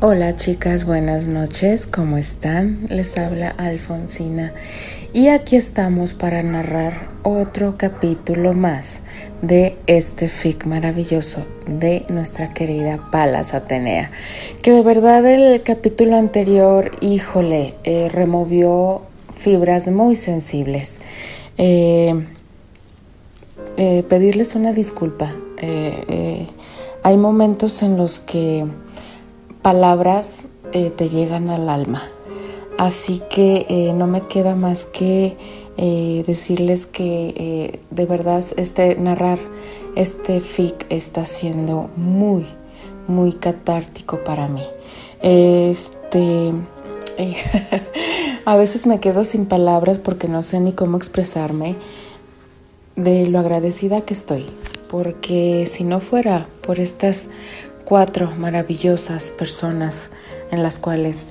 Hola chicas, buenas noches, ¿cómo están? Les habla Alfonsina y aquí estamos para narrar otro capítulo más de este fic maravilloso de nuestra querida Palas Atenea, que de verdad el capítulo anterior, híjole, eh, removió fibras muy sensibles. Eh, eh, pedirles una disculpa. hay momentos en los que palabras eh, te llegan al alma. Así que eh, no me queda más que eh, decirles que de verdad este narrar este fic está siendo muy, muy catártico para mí. Este a veces me quedo sin palabras porque no sé ni cómo expresarme de lo agradecida que estoy. Porque si no fuera por estas cuatro maravillosas personas en las cuales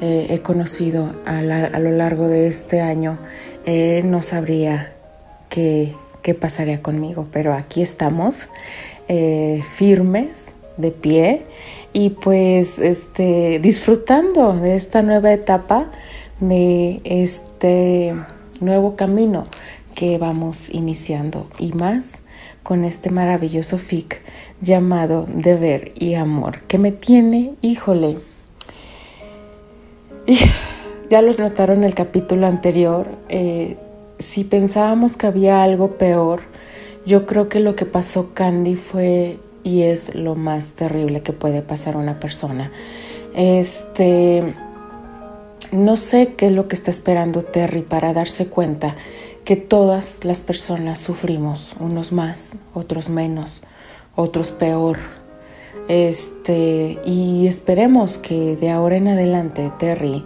eh, he conocido a, lo largo de este año, eh, no sabría qué, pasaría conmigo, pero aquí estamos, eh, firmes, de pie y pues este, disfrutando de esta nueva etapa, de este nuevo camino que vamos iniciando y más con este maravilloso fic llamado Deber y Amor, que me tiene, híjole, ya lo notaron en el capítulo anterior, eh, si pensábamos que había algo peor, yo creo que lo que pasó Candy fue y es lo más terrible que puede pasar a una persona. Este, no sé qué es lo que está esperando Terry para darse cuenta que todas las personas sufrimos, unos más, otros menos, otros peor. Este, y esperemos que de ahora en adelante Terry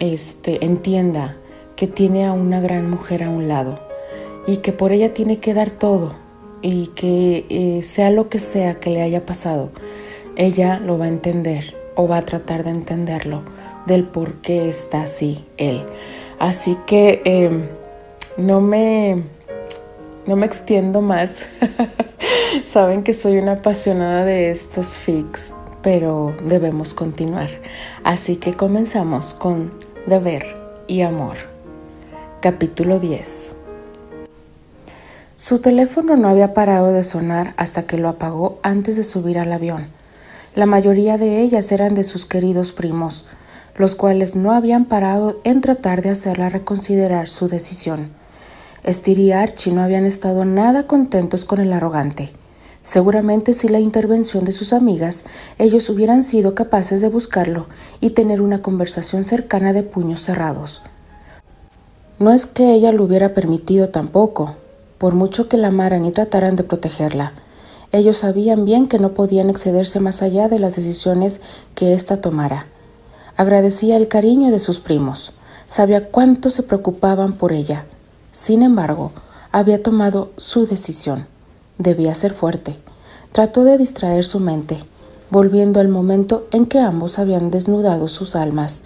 este, entienda que tiene a una gran mujer a un lado y que por ella tiene que dar todo y que eh, sea lo que sea que le haya pasado, ella lo va a entender o va a tratar de entenderlo del por qué está así él. Así que em, no me no me extiendo más. Saben que soy una apasionada de estos fics, pero debemos continuar. Así que comenzamos con Deber y Amor. Capítulo 10. Su teléfono no había parado de sonar hasta que lo apagó antes de subir al avión. La mayoría de ellas eran de sus queridos primos, los cuales no habían parado en tratar de hacerla reconsiderar su decisión. Estir y Archie no habían estado nada contentos con el arrogante. Seguramente si la intervención de sus amigas, ellos hubieran sido capaces de buscarlo y tener una conversación cercana de puños cerrados. No es que ella lo hubiera permitido tampoco, por mucho que la amaran y trataran de protegerla. Ellos sabían bien que no podían excederse más allá de las decisiones que ésta tomara. Agradecía el cariño de sus primos, sabía cuánto se preocupaban por ella, sin embargo, había tomado su decisión. Debía ser fuerte. Trató de distraer su mente, volviendo al momento en que ambos habían desnudado sus almas,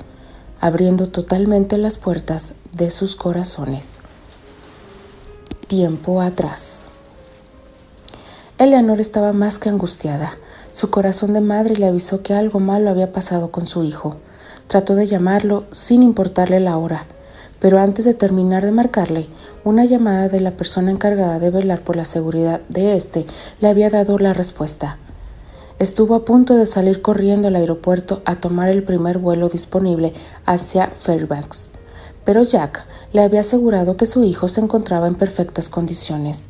abriendo totalmente las puertas de sus corazones. Tiempo atrás. Eleanor estaba más que angustiada. Su corazón de madre le avisó que algo malo había pasado con su hijo. Trató de llamarlo sin importarle la hora pero antes de terminar de marcarle, una llamada de la persona encargada de velar por la seguridad de éste le había dado la respuesta. Estuvo a punto de salir corriendo al aeropuerto a tomar el primer vuelo disponible hacia Fairbanks, pero Jack le había asegurado que su hijo se encontraba en perfectas condiciones,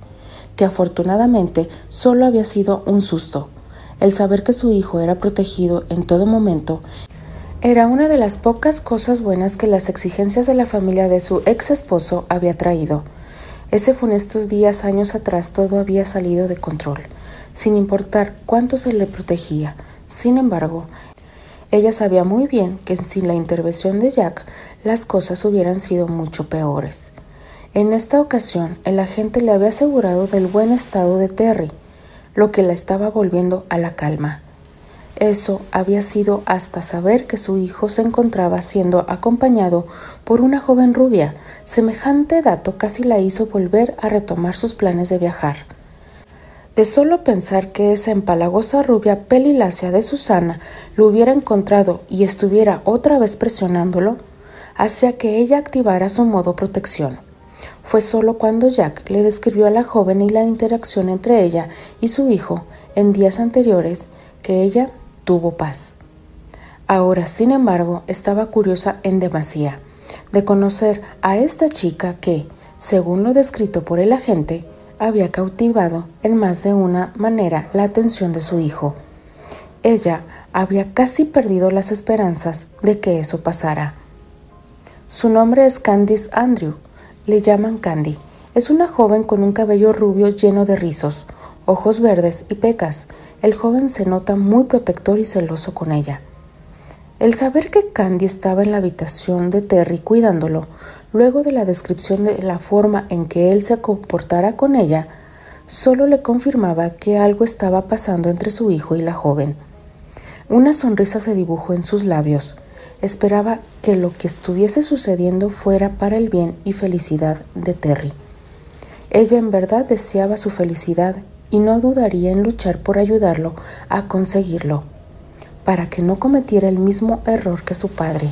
que afortunadamente solo había sido un susto. El saber que su hijo era protegido en todo momento era una de las pocas cosas buenas que las exigencias de la familia de su ex esposo había traído. Ese funestos días años atrás todo había salido de control, sin importar cuánto se le protegía. Sin embargo, ella sabía muy bien que sin la intervención de Jack las cosas hubieran sido mucho peores. En esta ocasión, el agente le había asegurado del buen estado de Terry, lo que la estaba volviendo a la calma. Eso había sido hasta saber que su hijo se encontraba siendo acompañado por una joven rubia. Semejante dato casi la hizo volver a retomar sus planes de viajar. De solo pensar que esa empalagosa rubia pelilácea de Susana lo hubiera encontrado y estuviera otra vez presionándolo, hacía que ella activara su modo protección. Fue solo cuando Jack le describió a la joven y la interacción entre ella y su hijo en días anteriores que ella tuvo paz. Ahora, sin embargo, estaba curiosa en demasía de conocer a esta chica que, según lo descrito por el agente, había cautivado en más de una manera la atención de su hijo. Ella había casi perdido las esperanzas de que eso pasara. Su nombre es Candice Andrew. Le llaman Candy. Es una joven con un cabello rubio lleno de rizos, ojos verdes y pecas. El joven se nota muy protector y celoso con ella. El saber que Candy estaba en la habitación de Terry cuidándolo Luego de la descripción de la forma en que él se comportara con ella, solo le confirmaba que algo estaba pasando entre su hijo y la joven. Una sonrisa se dibujó en sus labios. Esperaba que lo que estuviese sucediendo fuera para el bien y felicidad de Terry. Ella en verdad deseaba su felicidad y no dudaría en luchar por ayudarlo a conseguirlo, para que no cometiera el mismo error que su padre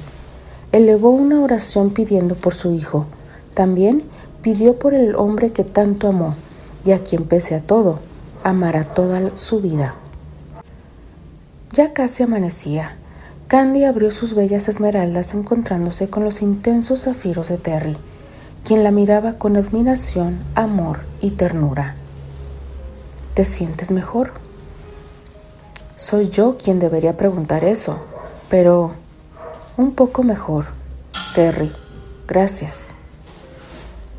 elevó una oración pidiendo por su hijo. También pidió por el hombre que tanto amó y a quien pese a todo, amará toda su vida. Ya casi amanecía. Candy abrió sus bellas esmeraldas encontrándose con los intensos zafiros de Terry, quien la miraba con admiración, amor y ternura. ¿Te sientes mejor? Soy yo quien debería preguntar eso, pero un poco mejor. Terry, gracias.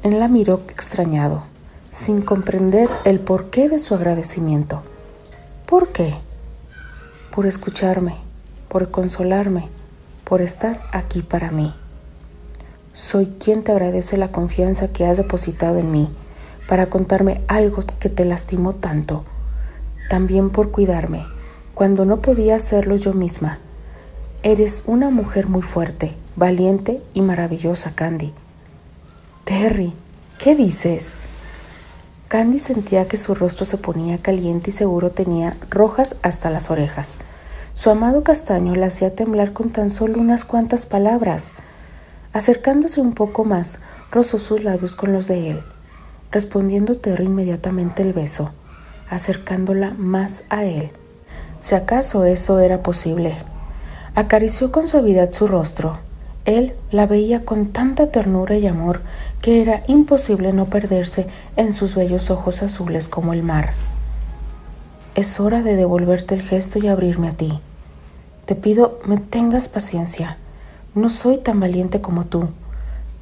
Él la miró extrañado, sin comprender el porqué de su agradecimiento. ¿Por qué? Por escucharme, por consolarme, por estar aquí para mí. Soy quien te agradece la confianza que has depositado en mí para contarme algo que te lastimó tanto. También por cuidarme cuando no podía hacerlo yo misma Eres una mujer muy fuerte, valiente y maravillosa, Candy. Terry, ¿qué dices? Candy sentía que su rostro se ponía caliente y seguro tenía rojas hasta las orejas. Su amado castaño la hacía temblar con tan solo unas cuantas palabras. Acercándose un poco más, rozó sus labios con los de él, respondiendo Terry inmediatamente el beso, acercándola más a él. Si acaso eso era posible. Acarició con suavidad su rostro. Él la veía con tanta ternura y amor que era imposible no perderse en sus bellos ojos azules como el mar. Es hora de devolverte el gesto y abrirme a ti. Te pido me tengas paciencia. No soy tan valiente como tú.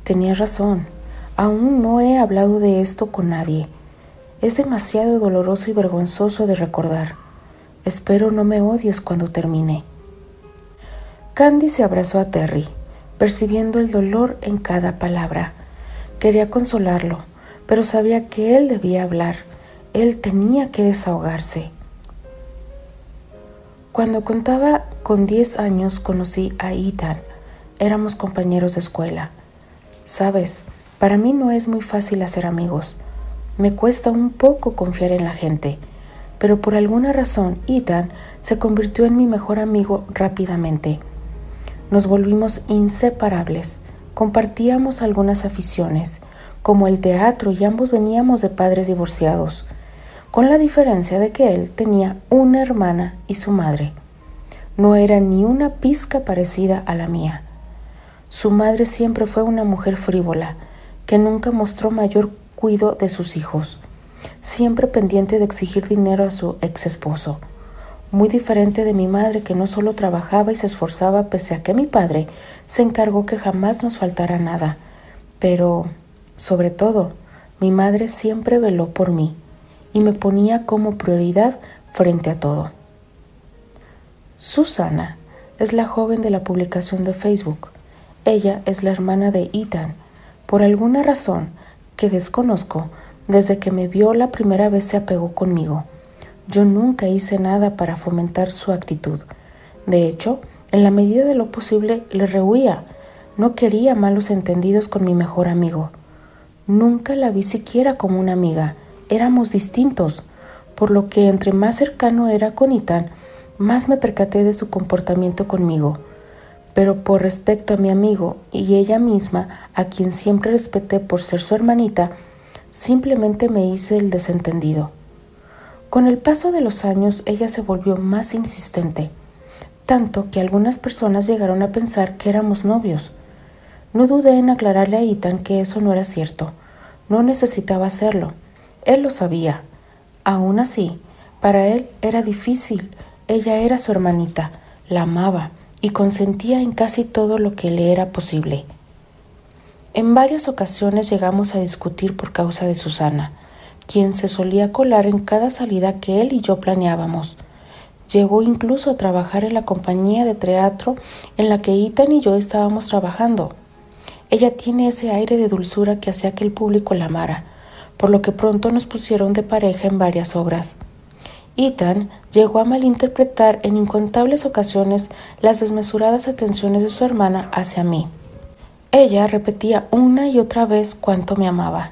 Tenías razón. Aún no he hablado de esto con nadie. Es demasiado doloroso y vergonzoso de recordar. Espero no me odies cuando termine. Candy se abrazó a Terry, percibiendo el dolor en cada palabra. Quería consolarlo, pero sabía que él debía hablar. Él tenía que desahogarse. Cuando contaba con 10 años conocí a Ethan. Éramos compañeros de escuela. Sabes, para mí no es muy fácil hacer amigos. Me cuesta un poco confiar en la gente, pero por alguna razón Ethan se convirtió en mi mejor amigo rápidamente. Nos volvimos inseparables. Compartíamos algunas aficiones, como el teatro, y ambos veníamos de padres divorciados, con la diferencia de que él tenía una hermana y su madre. No era ni una pizca parecida a la mía. Su madre siempre fue una mujer frívola, que nunca mostró mayor cuidado de sus hijos, siempre pendiente de exigir dinero a su ex esposo muy diferente de mi madre que no solo trabajaba y se esforzaba pese a que mi padre se encargó que jamás nos faltara nada, pero, sobre todo, mi madre siempre veló por mí y me ponía como prioridad frente a todo. Susana es la joven de la publicación de Facebook. Ella es la hermana de Ethan. Por alguna razón que desconozco, desde que me vio la primera vez se apegó conmigo yo nunca hice nada para fomentar su actitud. De hecho, en la medida de lo posible le rehuía. No quería malos entendidos con mi mejor amigo. Nunca la vi siquiera como una amiga. Éramos distintos. por lo que entre más cercano era con Ethan, más me percaté de su comportamiento conmigo. Pero por respecto a mi amigo y ella misma, a quien siempre respeté por ser su hermanita, simplemente me hice el desentendido. Con el paso de los años ella se volvió más insistente, tanto que algunas personas llegaron a pensar que éramos novios. No dudé en aclararle a Ethan que eso no era cierto. No necesitaba hacerlo. Él lo sabía. Aún así, para él era difícil. Ella era su hermanita, la amaba y consentía en casi todo lo que le era posible. En varias ocasiones llegamos a discutir por causa de Susana, quien se solía colar en cada salida que él y yo planeábamos. Llegó incluso a trabajar en la compañía de teatro en la que Ethan y yo estábamos trabajando. Ella tiene ese aire de dulzura que hacía que el público la amara, por lo que pronto nos pusieron de pareja en varias obras. Ethan llegó a malinterpretar en incontables ocasiones las desmesuradas atenciones de su hermana hacia mí. Ella repetía una y otra vez cuánto me amaba.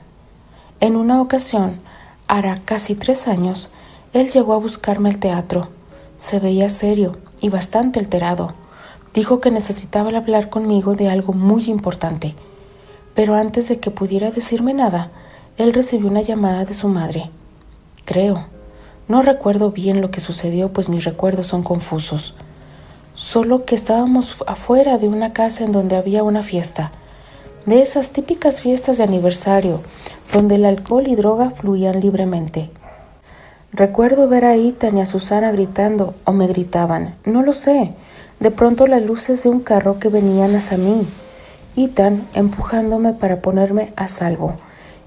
En una ocasión, hará casi tres años, él llegó a buscarme al teatro. Se veía serio y bastante alterado. Dijo que necesitaba hablar conmigo de algo muy importante. Pero antes de que pudiera decirme nada, él recibió una llamada de su madre. Creo. No recuerdo bien lo que sucedió, pues mis recuerdos son confusos. Solo que estábamos afuera de una casa en donde había una fiesta, de esas típicas fiestas de aniversario, donde el alcohol y droga fluían libremente. Recuerdo ver a Ethan y a Susana gritando o me gritaban, no lo sé, de pronto las luces de un carro que venían hacia mí, Ethan empujándome para ponerme a salvo,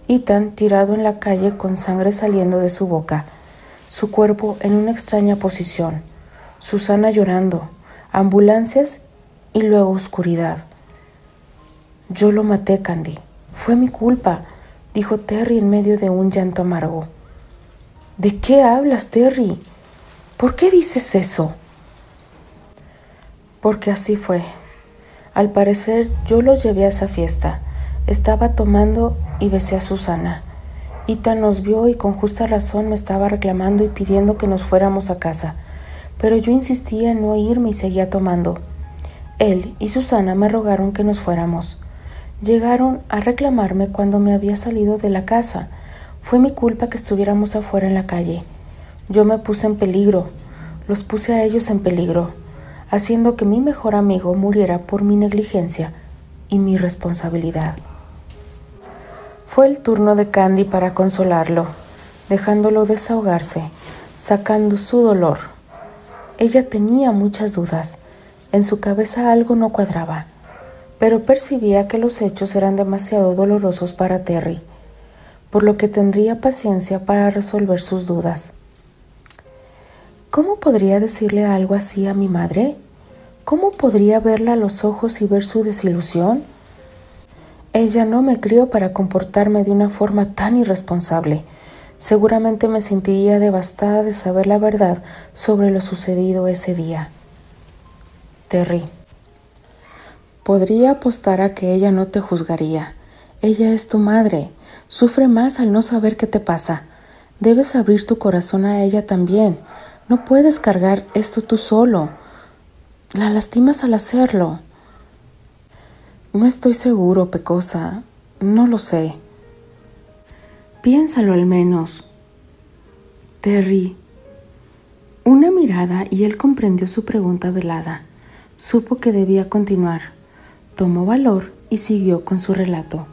Ethan tirado en la calle con sangre saliendo de su boca, su cuerpo en una extraña posición, Susana llorando, ambulancias y luego oscuridad. Yo lo maté, Candy. Fue mi culpa, dijo Terry en medio de un llanto amargo. ¿De qué hablas, Terry? ¿Por qué dices eso? Porque así fue. Al parecer yo lo llevé a esa fiesta. Estaba tomando y besé a Susana. Ita nos vio y con justa razón me estaba reclamando y pidiendo que nos fuéramos a casa pero yo insistía en no irme y seguía tomando. Él y Susana me rogaron que nos fuéramos. Llegaron a reclamarme cuando me había salido de la casa. Fue mi culpa que estuviéramos afuera en la calle. Yo me puse en peligro, los puse a ellos en peligro, haciendo que mi mejor amigo muriera por mi negligencia y mi responsabilidad. Fue el turno de Candy para consolarlo, dejándolo desahogarse, sacando su dolor ella tenía muchas dudas. En su cabeza algo no cuadraba, pero percibía que los hechos eran demasiado dolorosos para Terry, por lo que tendría paciencia para resolver sus dudas. ¿Cómo podría decirle algo así a mi madre? ¿Cómo podría verla a los ojos y ver su desilusión? Ella no me crió para comportarme de una forma tan irresponsable, Seguramente me sentiría devastada de saber la verdad sobre lo sucedido ese día. Terry. Podría apostar a que ella no te juzgaría. Ella es tu madre. Sufre más al no saber qué te pasa. Debes abrir tu corazón a ella también. No puedes cargar esto tú solo. La lastimas al hacerlo. No estoy seguro, Pecosa. No lo sé. Piénsalo al menos. Terry. Una mirada y él comprendió su pregunta velada. Supo que debía continuar. Tomó valor y siguió con su relato.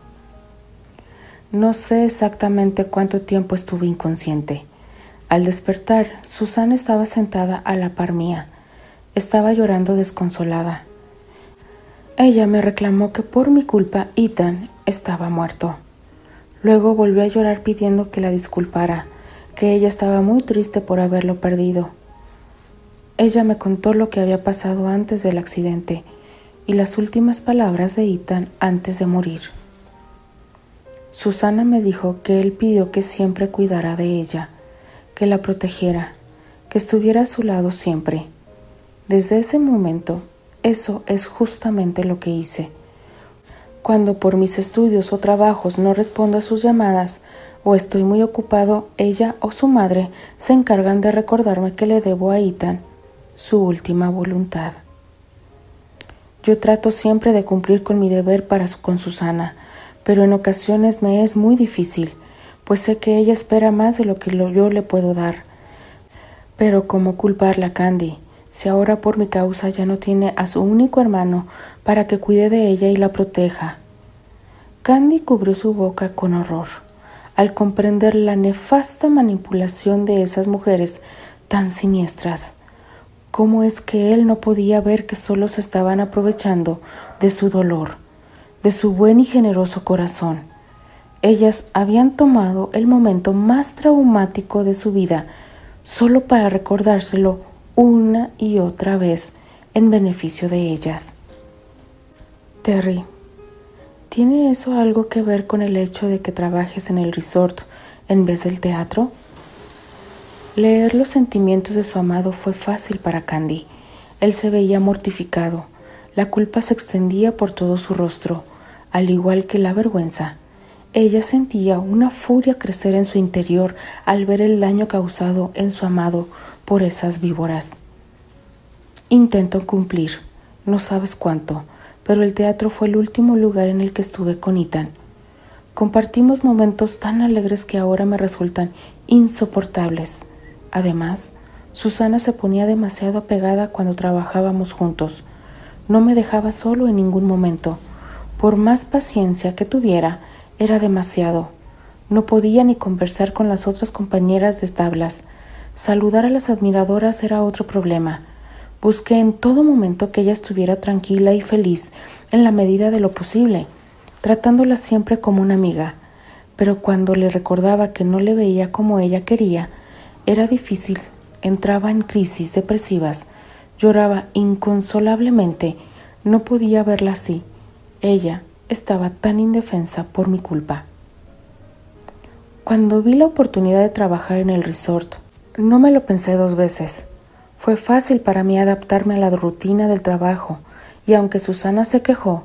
No sé exactamente cuánto tiempo estuve inconsciente. Al despertar, Susana estaba sentada a la par mía. Estaba llorando desconsolada. Ella me reclamó que por mi culpa Ethan estaba muerto. Luego volvió a llorar pidiendo que la disculpara, que ella estaba muy triste por haberlo perdido. Ella me contó lo que había pasado antes del accidente y las últimas palabras de Ethan antes de morir. Susana me dijo que él pidió que siempre cuidara de ella, que la protegiera, que estuviera a su lado siempre. Desde ese momento, eso es justamente lo que hice. Cuando por mis estudios o trabajos no respondo a sus llamadas o estoy muy ocupado, ella o su madre se encargan de recordarme que le debo a Ethan su última voluntad. Yo trato siempre de cumplir con mi deber para con Susana, pero en ocasiones me es muy difícil, pues sé que ella espera más de lo que yo le puedo dar. Pero ¿cómo culparla, Candy? Si ahora por mi causa ya no tiene a su único hermano para que cuide de ella y la proteja. Candy cubrió su boca con horror al comprender la nefasta manipulación de esas mujeres tan siniestras. ¿Cómo es que él no podía ver que solo se estaban aprovechando de su dolor, de su buen y generoso corazón? Ellas habían tomado el momento más traumático de su vida solo para recordárselo una y otra vez en beneficio de ellas. Terry, ¿tiene eso algo que ver con el hecho de que trabajes en el resort en vez del teatro? Leer los sentimientos de su amado fue fácil para Candy. Él se veía mortificado. La culpa se extendía por todo su rostro, al igual que la vergüenza. Ella sentía una furia crecer en su interior al ver el daño causado en su amado por esas víboras. Intento cumplir, no sabes cuánto, pero el teatro fue el último lugar en el que estuve con Ethan. Compartimos momentos tan alegres que ahora me resultan insoportables. Además, Susana se ponía demasiado apegada cuando trabajábamos juntos. No me dejaba solo en ningún momento. Por más paciencia que tuviera, era demasiado. No podía ni conversar con las otras compañeras de tablas. Saludar a las admiradoras era otro problema. Busqué en todo momento que ella estuviera tranquila y feliz en la medida de lo posible, tratándola siempre como una amiga. Pero cuando le recordaba que no le veía como ella quería, era difícil, entraba en crisis depresivas, lloraba inconsolablemente, no podía verla así. Ella estaba tan indefensa por mi culpa. Cuando vi la oportunidad de trabajar en el resort, no me lo pensé dos veces. Fue fácil para mí adaptarme a la rutina del trabajo, y aunque Susana se quejó,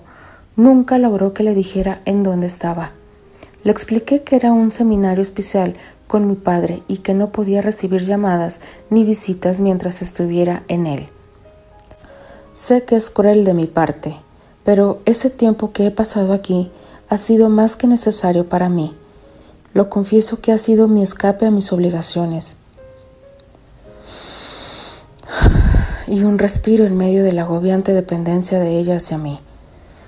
nunca logró que le dijera en dónde estaba. Le expliqué que era un seminario especial con mi padre y que no podía recibir llamadas ni visitas mientras estuviera en él. Sé que es cruel de mi parte, pero ese tiempo que he pasado aquí ha sido más que necesario para mí. Lo confieso que ha sido mi escape a mis obligaciones. Y un respiro en medio de la agobiante dependencia de ella hacia mí.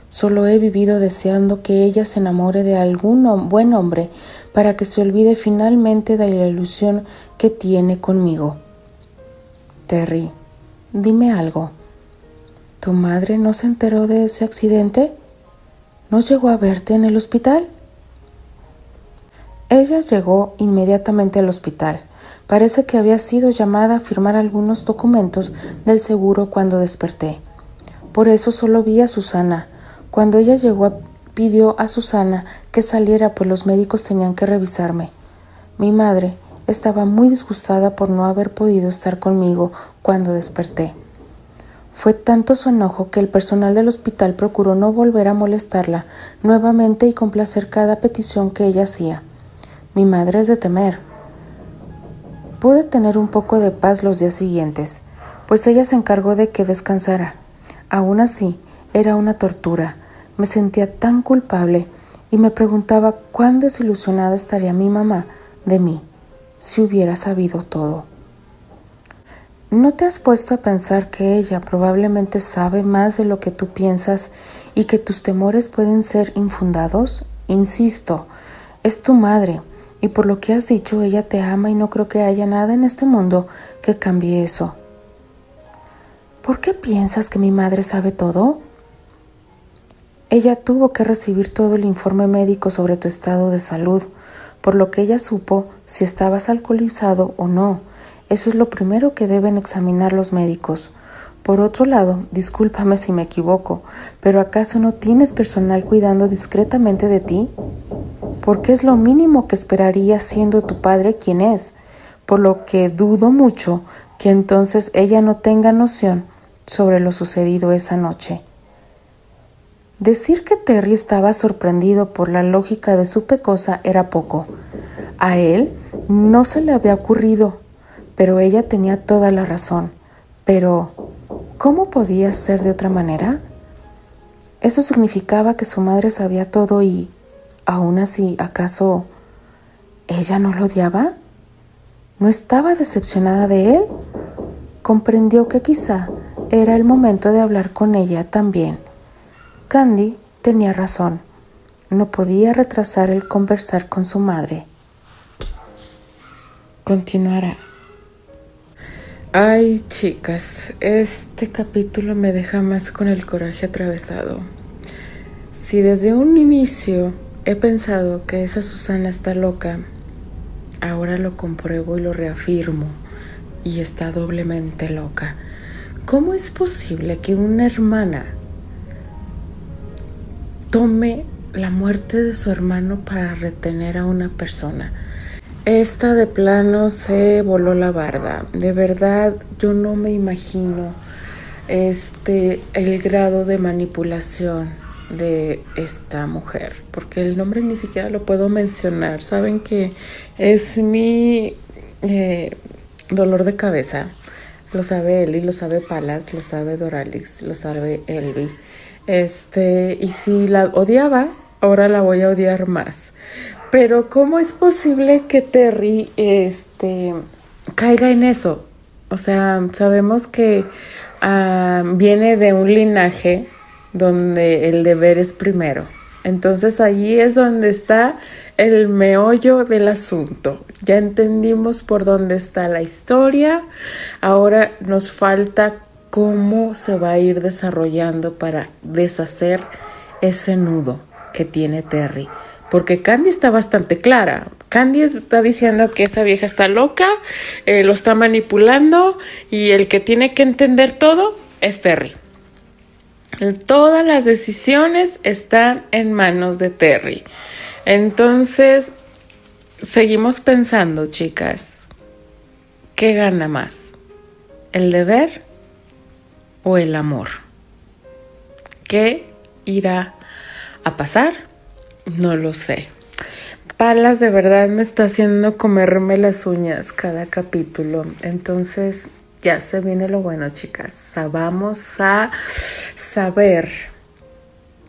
Solo he vivido deseando que ella se enamore de algún buen hombre para que se olvide finalmente de la ilusión que tiene conmigo. Terry, dime algo. ¿Tu madre no se enteró de ese accidente? ¿No llegó a verte en el hospital? Ella llegó inmediatamente al hospital. Parece que había sido llamada a firmar algunos documentos del seguro cuando desperté. Por eso solo vi a Susana, cuando ella llegó, pidió a Susana que saliera, pues los médicos tenían que revisarme. Mi madre estaba muy disgustada por no haber podido estar conmigo cuando desperté. Fue tanto su enojo que el personal del hospital procuró no volver a molestarla nuevamente y complacer cada petición que ella hacía. Mi madre es de temer. Pude tener un poco de paz los días siguientes, pues ella se encargó de que descansara. Aún así, era una tortura. Me sentía tan culpable y me preguntaba cuán desilusionada estaría mi mamá de mí si hubiera sabido todo. ¿No te has puesto a pensar que ella probablemente sabe más de lo que tú piensas y que tus temores pueden ser infundados? Insisto, es tu madre y por lo que has dicho ella te ama y no creo que haya nada en este mundo que cambie eso. ¿Por qué piensas que mi madre sabe todo? Ella tuvo que recibir todo el informe médico sobre tu estado de salud, por lo que ella supo si estabas alcoholizado o no. Eso es lo primero que deben examinar los médicos. Por otro lado, discúlpame si me equivoco, pero ¿acaso no tienes personal cuidando discretamente de ti? Porque es lo mínimo que esperaría siendo tu padre quien es, por lo que dudo mucho que entonces ella no tenga noción sobre lo sucedido esa noche. Decir que Terry estaba sorprendido por la lógica de su pecosa era poco. A él no se le había ocurrido, pero ella tenía toda la razón. Pero, ¿cómo podía ser de otra manera? Eso significaba que su madre sabía todo y, aún así, ¿acaso ella no lo odiaba? ¿No estaba decepcionada de él? Comprendió que quizá era el momento de hablar con ella también. Candy tenía razón. No podía retrasar el conversar con su madre. Continuará. Ay, chicas, este capítulo me deja más con el coraje atravesado. Si desde un inicio he pensado que esa Susana está loca, ahora lo compruebo y lo reafirmo, y está doblemente loca. ¿Cómo es posible que una hermana tome la muerte de su hermano para retener a una persona? Esta de plano se voló la barda. De verdad, yo no me imagino este el grado de manipulación de esta mujer, porque el nombre ni siquiera lo puedo mencionar. Saben que es mi eh, dolor de cabeza. Lo sabe Eli, lo sabe Palas, lo sabe Doralix, lo sabe Elvi. Este, y si la odiaba, ahora la voy a odiar más. Pero ¿cómo es posible que Terry este, caiga en eso? O sea, sabemos que ah, viene de un linaje donde el deber es primero. Entonces allí es donde está el meollo del asunto. Ya entendimos por dónde está la historia. Ahora nos falta cómo se va a ir desarrollando para deshacer ese nudo que tiene Terry porque Candy está bastante clara. Candy está diciendo que esa vieja está loca, eh, lo está manipulando y el que tiene que entender todo es Terry. Todas las decisiones están en manos de Terry. Entonces, seguimos pensando, chicas, ¿qué gana más? ¿El deber o el amor? ¿Qué irá a pasar? No lo sé. Palas de verdad me está haciendo comerme las uñas cada capítulo. Entonces ya se viene lo bueno, chicas. Vamos a saber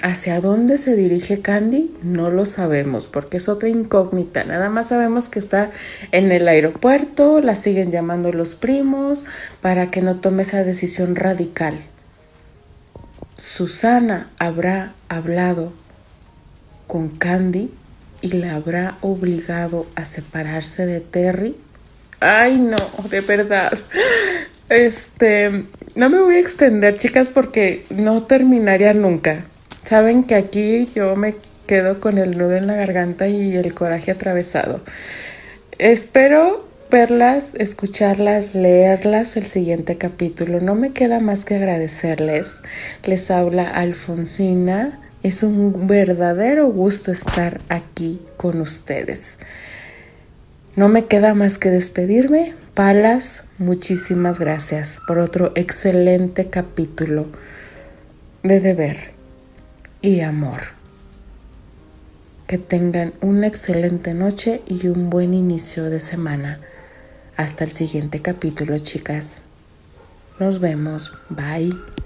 hacia dónde se dirige Candy. No lo sabemos porque es otra incógnita. Nada más sabemos que está en el aeropuerto, la siguen llamando los primos para que no tome esa decisión radical. Susana habrá hablado con Candy y la habrá obligado a separarse de Terry. Ay, no, de verdad. Este, no me voy a extender, chicas, porque no terminaría nunca. Saben que aquí yo me quedo con el nudo en la garganta y el coraje atravesado. Espero verlas, escucharlas, leerlas el siguiente capítulo. No me queda más que agradecerles. Les habla Alfonsina es un verdadero gusto estar aquí con ustedes. No me queda más que despedirme. Palas, muchísimas gracias por otro excelente capítulo de deber y amor. Que tengan una excelente noche y un buen inicio de semana. Hasta el siguiente capítulo, chicas. Nos vemos. Bye.